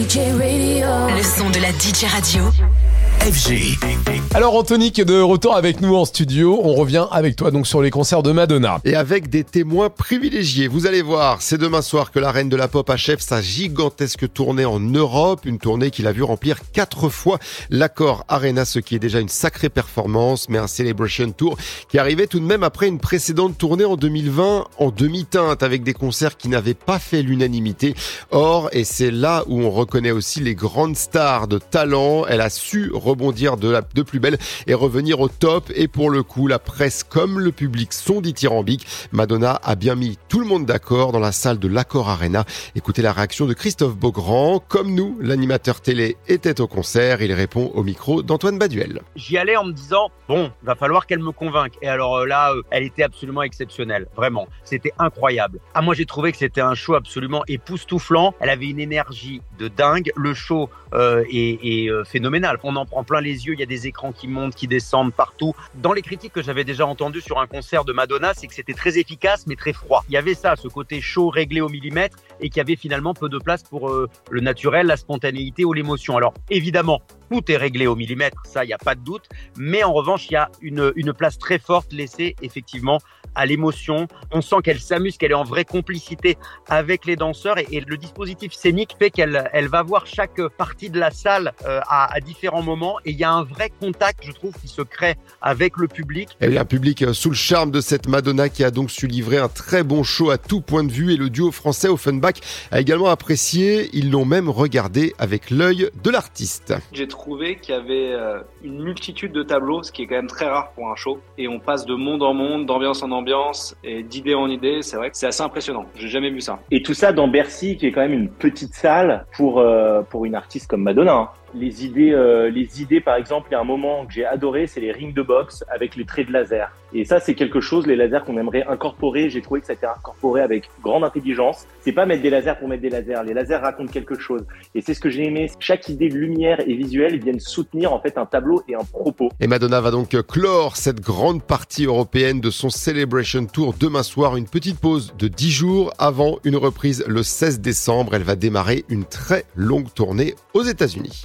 Le son de la DJ radio. FG. Alors Anthony qui est de retour avec nous en studio, on revient avec toi donc sur les concerts de Madonna. Et avec des témoins privilégiés, vous allez voir, c'est demain soir que la reine de la pop achève sa gigantesque tournée en Europe, une tournée qu'il a vu remplir quatre fois l'accord Arena, ce qui est déjà une sacrée performance, mais un Celebration Tour qui arrivait tout de même après une précédente tournée en 2020 en demi-teinte avec des concerts qui n'avaient pas fait l'unanimité. Or, et c'est là où on reconnaît aussi les grandes stars de talent, elle a su rebondir de, la, de plus belle et revenir au top. Et pour le coup, la presse comme le public sont dithyrambiques. Madonna a bien mis tout le monde d'accord dans la salle de l'Accord Arena. Écoutez la réaction de Christophe Beaugrand. Comme nous, l'animateur télé était au concert. Il répond au micro d'Antoine Baduel. J'y allais en me disant, bon, va falloir qu'elle me convainque. Et alors euh, là, euh, elle était absolument exceptionnelle. Vraiment. C'était incroyable. Ah, moi, j'ai trouvé que c'était un show absolument époustouflant. Elle avait une énergie de dingue. Le show euh, est, est phénoménal. On en prend plein les yeux. Il y a des écrans qui montent, qui descendent partout. Dans les critiques que j'avais déjà entendues sur un concert de Madonna, c'est que c'était très efficace mais très froid. Il y avait ça, ce côté chaud, réglé au millimètre, et qu'il y avait finalement peu de place pour euh, le naturel, la spontanéité ou l'émotion. Alors évidemment, tout est réglé au millimètre, ça, il n'y a pas de doute. Mais en revanche, il y a une, une place très forte laissée effectivement à l'émotion. On sent qu'elle s'amuse, qu'elle est en vraie complicité avec les danseurs et, et le dispositif scénique fait qu'elle elle va voir chaque partie de la salle euh, à, à, différents moments et il y a un vrai contact, je trouve, qui se crée avec le public. Et un public euh, sous le charme de cette Madonna qui a donc su livrer un très bon show à tout point de vue et le duo français Offenbach a également apprécié. Ils l'ont même regardé avec l'œil de l'artiste. J'ai trouvé qu'il y avait euh, une multitude de tableaux, ce qui est quand même très rare pour un show. Et on passe de monde en monde, d'ambiance en ambiance et d'idée en idée, c'est vrai que c'est assez impressionnant. J'ai jamais vu ça. Et tout ça dans Bercy, qui est quand même une petite salle pour euh, pour une artiste comme Madonna. Hein. Les idées, euh, les idées, par exemple, il y a un moment que j'ai adoré, c'est les rings de boxe avec les traits de laser. Et ça, c'est quelque chose, les lasers qu'on aimerait incorporer. J'ai trouvé que ça a été incorporé avec grande intelligence. C'est pas mettre des lasers pour mettre des lasers. Les lasers racontent quelque chose. Et c'est ce que j'ai aimé. Chaque idée lumière et visuelle viennent soutenir en fait un tableau et un propos. Et Madonna va donc clore cette grande partie européenne de son Celebration Tour demain soir. Une petite pause de 10 jours avant une reprise le 16 décembre. Elle va démarrer une très longue tournée aux États-Unis.